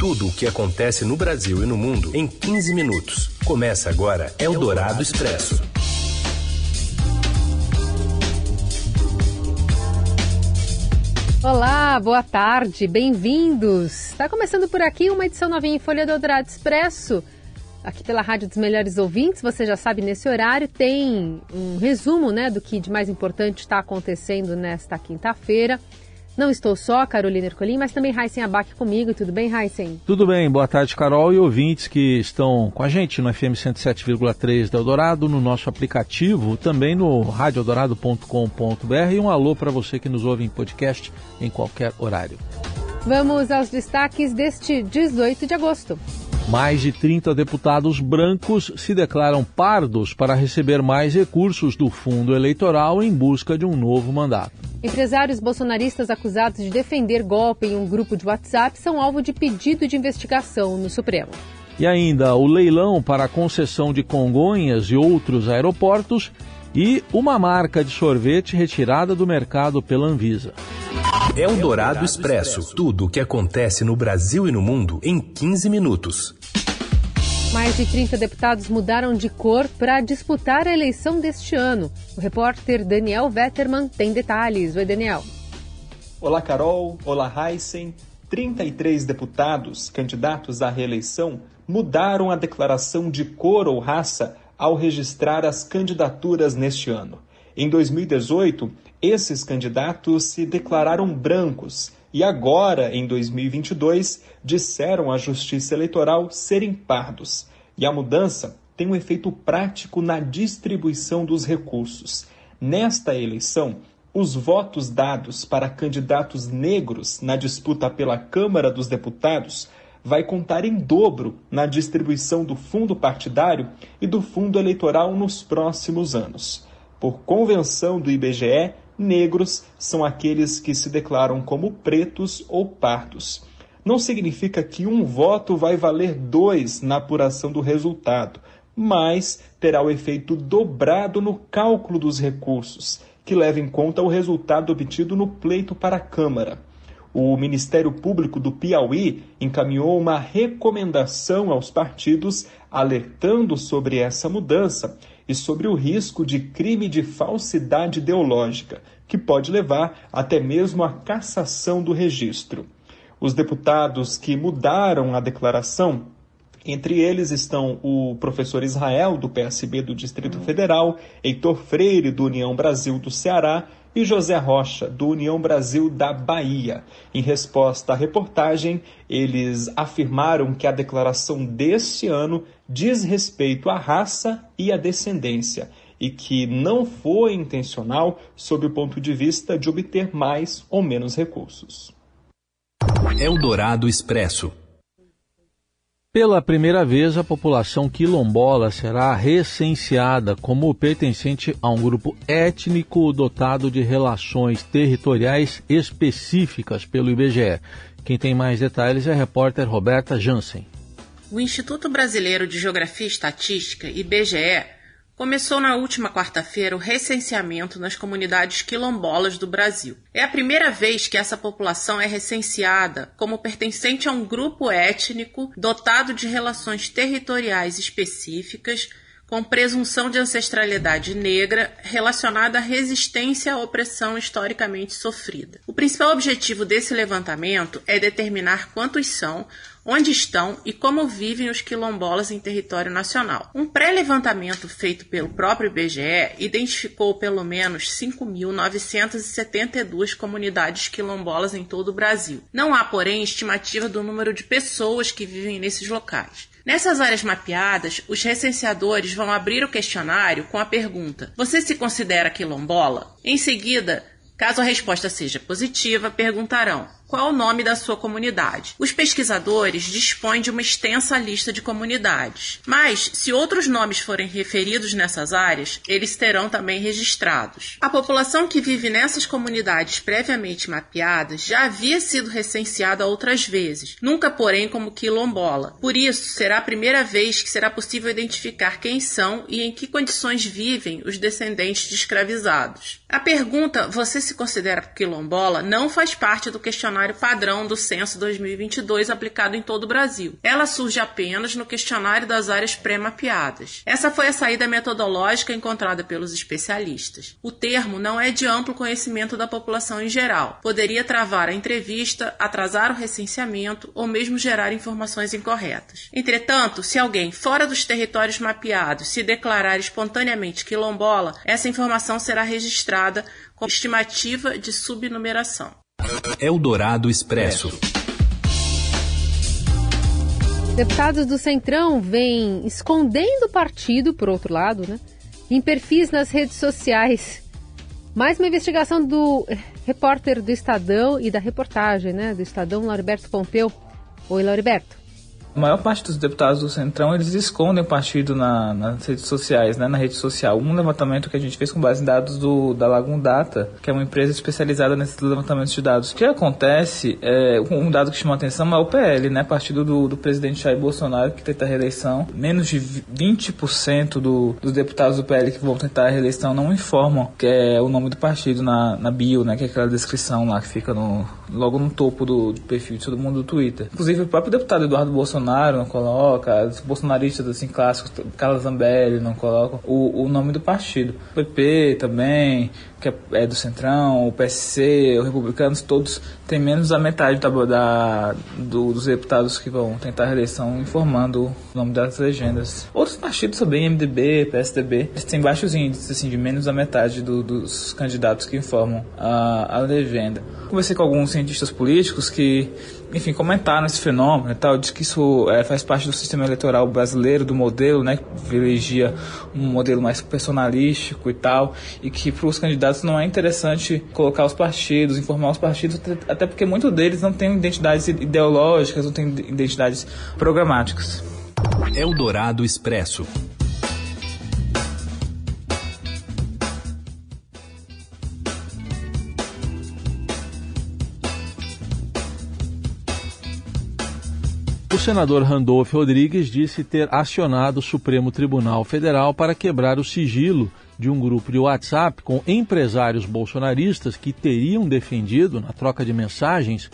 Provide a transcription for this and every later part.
Tudo o que acontece no Brasil e no mundo em 15 minutos. Começa agora Eldorado Expresso. Olá, boa tarde, bem-vindos. Está começando por aqui uma edição novinha em Folha do Eldorado Expresso. Aqui pela Rádio dos Melhores Ouvintes, você já sabe, nesse horário tem um resumo né, do que de mais importante está acontecendo nesta quinta-feira. Não estou só, Carolina Ercolim, mas também Heisen Abac comigo. Tudo bem, Heisen? Tudo bem. Boa tarde, Carol e ouvintes que estão com a gente no FM 107,3 da Eldorado, no nosso aplicativo, também no radioeldorado.com.br e um alô para você que nos ouve em podcast em qualquer horário. Vamos aos destaques deste 18 de agosto. Mais de 30 deputados brancos se declaram pardos para receber mais recursos do fundo eleitoral em busca de um novo mandato. Empresários bolsonaristas acusados de defender golpe em um grupo de WhatsApp são alvo de pedido de investigação no Supremo. E ainda o leilão para a concessão de Congonhas e outros aeroportos e uma marca de sorvete retirada do mercado pela Anvisa. É o Dourado Expresso. Tudo o que acontece no Brasil e no mundo em 15 minutos. Mais de 30 deputados mudaram de cor para disputar a eleição deste ano. O repórter Daniel Vetterman tem detalhes. Oi, Daniel. Olá, Carol. Olá, Heisen. 33 deputados candidatos à reeleição mudaram a declaração de cor ou raça ao registrar as candidaturas neste ano. Em 2018, esses candidatos se declararam brancos e agora, em 2022, disseram à Justiça Eleitoral serem pardos. E a mudança tem um efeito prático na distribuição dos recursos. Nesta eleição, os votos dados para candidatos negros na disputa pela Câmara dos Deputados vai contar em dobro na distribuição do fundo partidário e do fundo eleitoral nos próximos anos. Por convenção do IBGE, negros são aqueles que se declaram como pretos ou pardos. Não significa que um voto vai valer dois na apuração do resultado, mas terá o efeito dobrado no cálculo dos recursos, que leva em conta o resultado obtido no pleito para a Câmara. O Ministério Público do Piauí encaminhou uma recomendação aos partidos alertando sobre essa mudança e sobre o risco de crime de falsidade ideológica, que pode levar até mesmo à cassação do registro. Os deputados que mudaram a declaração entre eles estão o professor Israel, do PSB do Distrito Federal, Heitor Freire, do União Brasil do Ceará, e José Rocha, do União Brasil da Bahia. Em resposta à reportagem, eles afirmaram que a declaração deste ano diz respeito à raça e à descendência e que não foi intencional sob o ponto de vista de obter mais ou menos recursos. Eldorado Expresso. Pela primeira vez, a população quilombola será recenseada como pertencente a um grupo étnico dotado de relações territoriais específicas pelo IBGE. Quem tem mais detalhes é a repórter Roberta Jansen. O Instituto Brasileiro de Geografia e Estatística, IBGE, começou na última quarta-feira o recenseamento nas comunidades quilombolas do Brasil. É a primeira vez que essa população é recenseada como pertencente a um grupo étnico dotado de relações territoriais específicas com presunção de ancestralidade negra relacionada à resistência à opressão historicamente sofrida. O principal objetivo desse levantamento é determinar quantos são, onde estão e como vivem os quilombolas em território nacional. Um pré-levantamento feito pelo próprio IBGE identificou pelo menos 5.972 comunidades quilombolas em todo o Brasil. Não há, porém, estimativa do número de pessoas que vivem nesses locais. Nessas áreas mapeadas, os recenseadores vão abrir o questionário com a pergunta: Você se considera quilombola? Em seguida, caso a resposta seja positiva, perguntarão: qual o nome da sua comunidade. Os pesquisadores dispõem de uma extensa lista de comunidades, mas se outros nomes forem referidos nessas áreas, eles terão também registrados. A população que vive nessas comunidades previamente mapeadas já havia sido recenseada outras vezes, nunca porém como quilombola. Por isso, será a primeira vez que será possível identificar quem são e em que condições vivem os descendentes de escravizados. A pergunta: você se considera quilombola? não faz parte do questionário questionário padrão do Censo 2022 aplicado em todo o Brasil. Ela surge apenas no questionário das áreas pré-mapeadas. Essa foi a saída metodológica encontrada pelos especialistas. O termo não é de amplo conhecimento da população em geral. Poderia travar a entrevista, atrasar o recenseamento ou mesmo gerar informações incorretas. Entretanto, se alguém fora dos territórios mapeados se declarar espontaneamente quilombola, essa informação será registrada com estimativa de subnumeração. Eldorado Expresso. Deputados do Centrão vêm escondendo o partido, por outro lado, né? Em perfis nas redes sociais. Mais uma investigação do repórter do Estadão e da reportagem, né? Do Estadão, Lauriberto Pompeu. Oi, Lauriberto. A maior parte dos deputados do Centrão, eles escondem o partido na, nas redes sociais, né, na rede social. Um levantamento que a gente fez com base em dados do, da Lagoon Data, que é uma empresa especializada nesses levantamentos de dados. O que acontece, é, um dado que chama atenção é o PL, né, partido do, do presidente Jair Bolsonaro, que tenta a reeleição. Menos de 20% do, dos deputados do PL que vão tentar a reeleição não informam que é o nome do partido na, na bio, né, que é aquela descrição lá que fica no, logo no topo do, do perfil de todo mundo do Twitter. Inclusive, o próprio deputado Eduardo Bolsonaro Bolsonaro não coloca, os bolsonaristas assim clássicos, Carlos Zambelli não colocam o, o nome do partido. O PP também, que é, é do Centrão, o PSC, os republicanos, todos têm menos da metade da, da do, dos deputados que vão tentar a reeleição informando o nome das legendas. Outros partidos também, MDB, PSDB, eles têm baixos índices, assim, de menos da metade do, dos candidatos que informam a, a legenda. Conversei com alguns cientistas políticos que enfim, comentaram esse fenômeno e tal, diz que isso é, faz parte do sistema eleitoral brasileiro, do modelo, né, que privilegia um modelo mais personalístico e tal, e que para os candidatos não é interessante colocar os partidos, informar os partidos, até porque muitos deles não têm identidades ideológicas, não têm identidades programáticas. Eldorado Expresso. Senador Randolph Rodrigues disse ter acionado o Supremo Tribunal Federal para quebrar o sigilo de um grupo de WhatsApp com empresários bolsonaristas que teriam defendido, na troca de mensagens,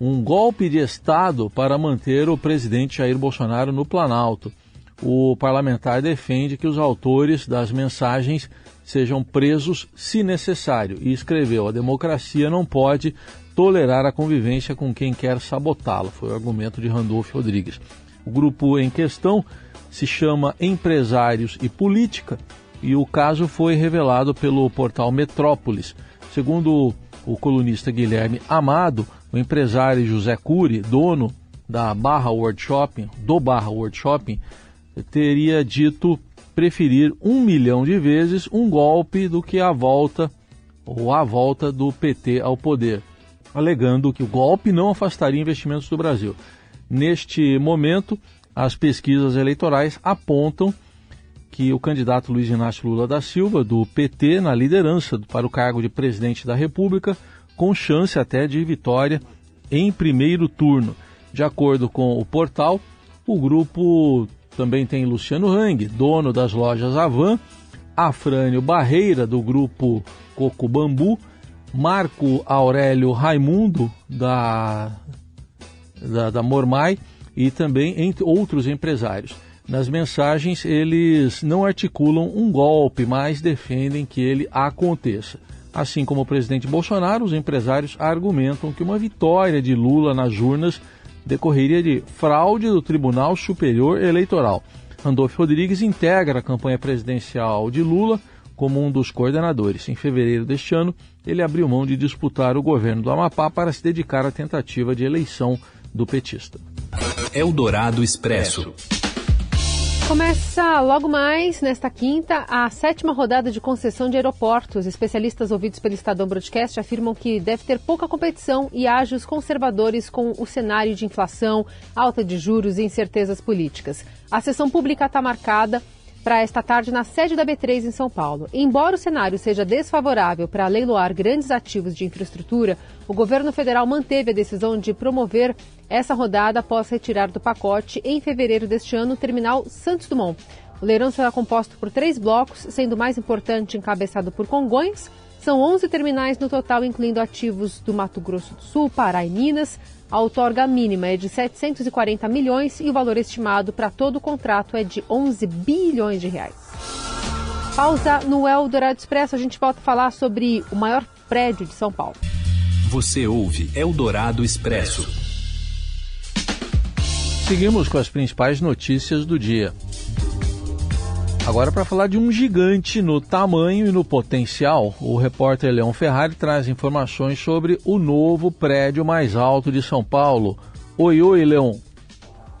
um golpe de Estado para manter o presidente Jair Bolsonaro no Planalto. O parlamentar defende que os autores das mensagens sejam presos se necessário e escreveu: a democracia não pode tolerar a convivência com quem quer sabotá-la. Foi o argumento de Randolph Rodrigues. O grupo em questão se chama Empresários e Política e o caso foi revelado pelo portal Metrópolis. Segundo o colunista Guilherme Amado, o empresário José Cury, dono da Barra World Shopping, do Barra World Shopping, teria dito preferir um milhão de vezes um golpe do que a volta ou a volta do PT ao poder alegando que o golpe não afastaria investimentos do Brasil. Neste momento, as pesquisas eleitorais apontam que o candidato Luiz Inácio Lula da Silva, do PT, na liderança para o cargo de presidente da República, com chance até de vitória em primeiro turno. De acordo com o portal, o grupo também tem Luciano Hang, dono das lojas Avan, Afrânio Barreira, do grupo Coco Bambu, Marco Aurélio Raimundo, da, da, da Mormai, e também entre outros empresários. Nas mensagens, eles não articulam um golpe, mas defendem que ele aconteça. Assim como o presidente Bolsonaro, os empresários argumentam que uma vitória de Lula nas urnas decorreria de fraude do Tribunal Superior Eleitoral. Randolfo Rodrigues integra a campanha presidencial de Lula como um dos coordenadores. Em fevereiro deste ano, ele abriu mão de disputar o governo do Amapá para se dedicar à tentativa de eleição do petista. Eldorado Expresso. Começa logo mais, nesta quinta, a sétima rodada de concessão de aeroportos. Especialistas ouvidos pelo Estadão Broadcast afirmam que deve ter pouca competição e ágios conservadores com o cenário de inflação, alta de juros e incertezas políticas. A sessão pública está marcada para esta tarde na sede da B3 em São Paulo. Embora o cenário seja desfavorável para leiloar grandes ativos de infraestrutura, o governo federal manteve a decisão de promover essa rodada após retirar do pacote, em fevereiro deste ano, o terminal Santos Dumont. O leilão será composto por três blocos, sendo o mais importante encabeçado por Congonhas, São 11 terminais no total, incluindo ativos do Mato Grosso do Sul, Pará e Minas. A outorga mínima é de 740 milhões e o valor estimado para todo o contrato é de 11 bilhões de reais. Pausa no Eldorado Expresso, a gente volta a falar sobre o maior prédio de São Paulo. Você ouve Eldorado Expresso. Seguimos com as principais notícias do dia. Agora, para falar de um gigante no tamanho e no potencial, o repórter Leão Ferrari traz informações sobre o novo prédio mais alto de São Paulo. Oi, oi, Leão.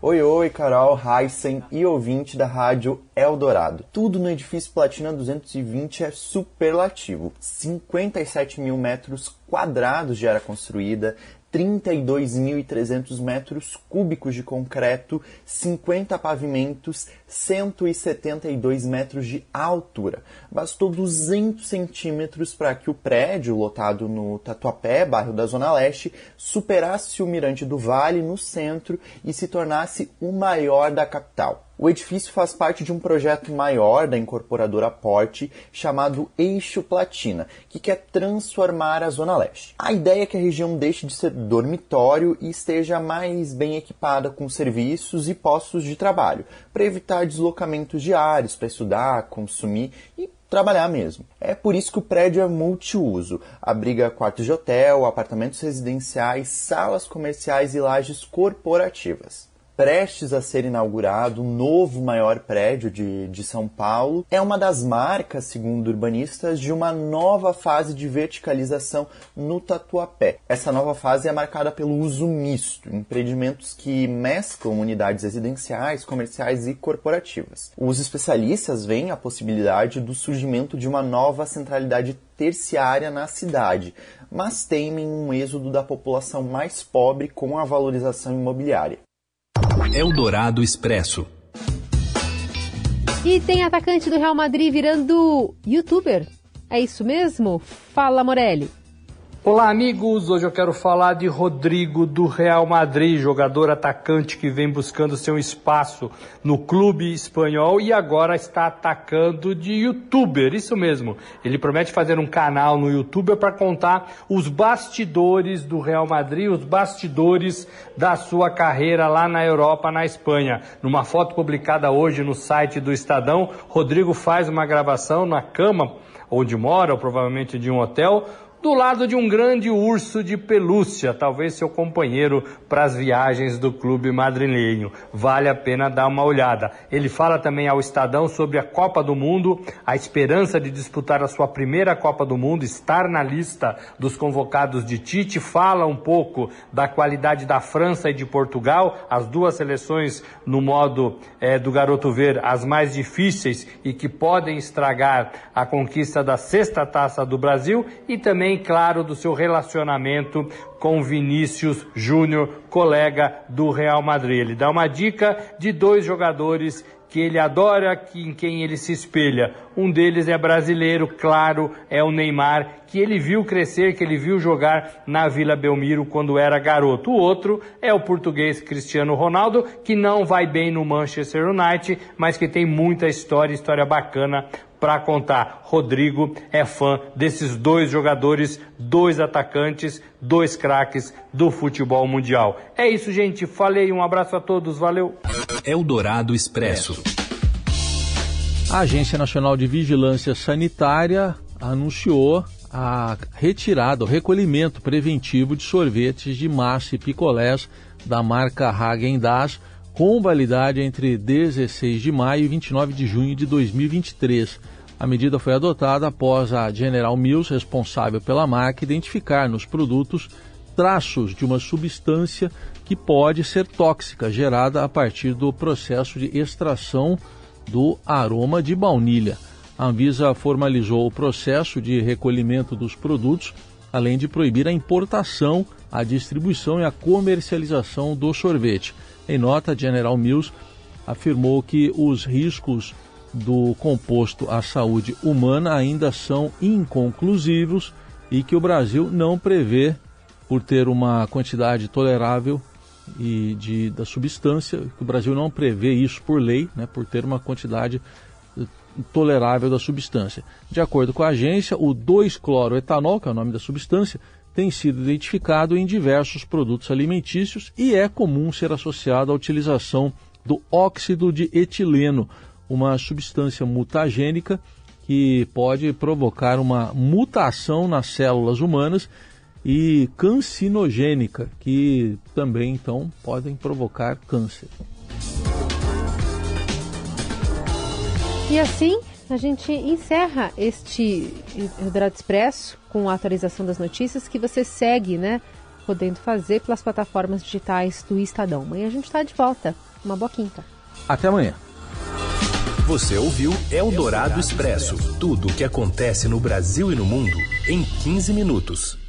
Oi, oi, Carol, Heisen e ouvinte da rádio Eldorado. Tudo no edifício Platina 220 é superlativo. 57 mil metros quadrados de área construída, 32.300 metros cúbicos de concreto, 50 pavimentos, 172 metros de altura. Bastou 200 centímetros para que o prédio, lotado no Tatuapé, bairro da Zona Leste, superasse o Mirante do Vale no centro e se tornasse o maior da capital. O edifício faz parte de um projeto maior da incorporadora Porte chamado Eixo Platina, que quer transformar a Zona Leste. A ideia é que a região deixe de ser dormitório e esteja mais bem equipada com serviços e postos de trabalho, para evitar deslocamentos diários para estudar, consumir e trabalhar mesmo. É por isso que o prédio é multiuso. Abriga quartos de hotel, apartamentos residenciais, salas comerciais e lajes corporativas prestes a ser inaugurado um novo maior prédio de, de São Paulo. É uma das marcas, segundo urbanistas, de uma nova fase de verticalização no Tatuapé. Essa nova fase é marcada pelo uso misto, empreendimentos que mesclam unidades residenciais, comerciais e corporativas. Os especialistas veem a possibilidade do surgimento de uma nova centralidade terciária na cidade, mas temem um êxodo da população mais pobre com a valorização imobiliária. Eldorado Expresso. E tem atacante do Real Madrid virando youtuber. É isso mesmo? Fala, Morelli. Olá, amigos. Hoje eu quero falar de Rodrigo do Real Madrid, jogador atacante que vem buscando seu espaço no clube espanhol e agora está atacando de youtuber. Isso mesmo. Ele promete fazer um canal no YouTube para contar os bastidores do Real Madrid, os bastidores da sua carreira lá na Europa, na Espanha. Numa foto publicada hoje no site do Estadão, Rodrigo faz uma gravação na cama onde mora, ou provavelmente de um hotel do lado de um grande urso de pelúcia, talvez seu companheiro para as viagens do clube madrilenho. Vale a pena dar uma olhada. Ele fala também ao Estadão sobre a Copa do Mundo, a esperança de disputar a sua primeira Copa do Mundo, estar na lista dos convocados de Tite, fala um pouco da qualidade da França e de Portugal, as duas seleções no modo é, do garoto ver as mais difíceis e que podem estragar a conquista da sexta taça do Brasil e também claro, do seu relacionamento com Vinícius Júnior, colega do Real Madrid. Ele dá uma dica de dois jogadores que ele adora, que, em quem ele se espelha. Um deles é brasileiro, claro, é o Neymar, que ele viu crescer, que ele viu jogar na Vila Belmiro quando era garoto. O outro é o português Cristiano Ronaldo, que não vai bem no Manchester United, mas que tem muita história, história bacana para contar. Rodrigo é fã desses dois jogadores, dois atacantes, dois craques do futebol mundial. É isso, gente. Falei, um abraço a todos, valeu. Eldorado Expresso. A Agência Nacional de Vigilância Sanitária anunciou a retirada, o recolhimento preventivo de sorvetes de massa e picolés da marca Häagen-Dazs com validade entre 16 de maio e 29 de junho de 2023. A medida foi adotada após a General Mills, responsável pela marca, identificar nos produtos traços de uma substância que pode ser tóxica, gerada a partir do processo de extração do aroma de baunilha. A Anvisa formalizou o processo de recolhimento dos produtos, além de proibir a importação, a distribuição e a comercialização do sorvete. Em nota, General Mills afirmou que os riscos do composto à saúde humana ainda são inconclusivos e que o Brasil não prevê, por ter uma quantidade tolerável e de, da substância, que o Brasil não prevê isso por lei, né, por ter uma quantidade tolerável da substância. De acordo com a agência, o 2-cloroetanol, que é o nome da substância, tem sido identificado em diversos produtos alimentícios e é comum ser associado à utilização do óxido de etileno, uma substância mutagênica que pode provocar uma mutação nas células humanas e cancinogênica, que também então podem provocar câncer. E assim a gente encerra este Eldorado Expresso com a atualização das notícias que você segue, né? Podendo fazer pelas plataformas digitais do Estadão. Amanhã a gente está de volta. Uma boa quinta. Até amanhã. Você ouviu Eldorado Expresso tudo o que acontece no Brasil e no mundo em 15 minutos.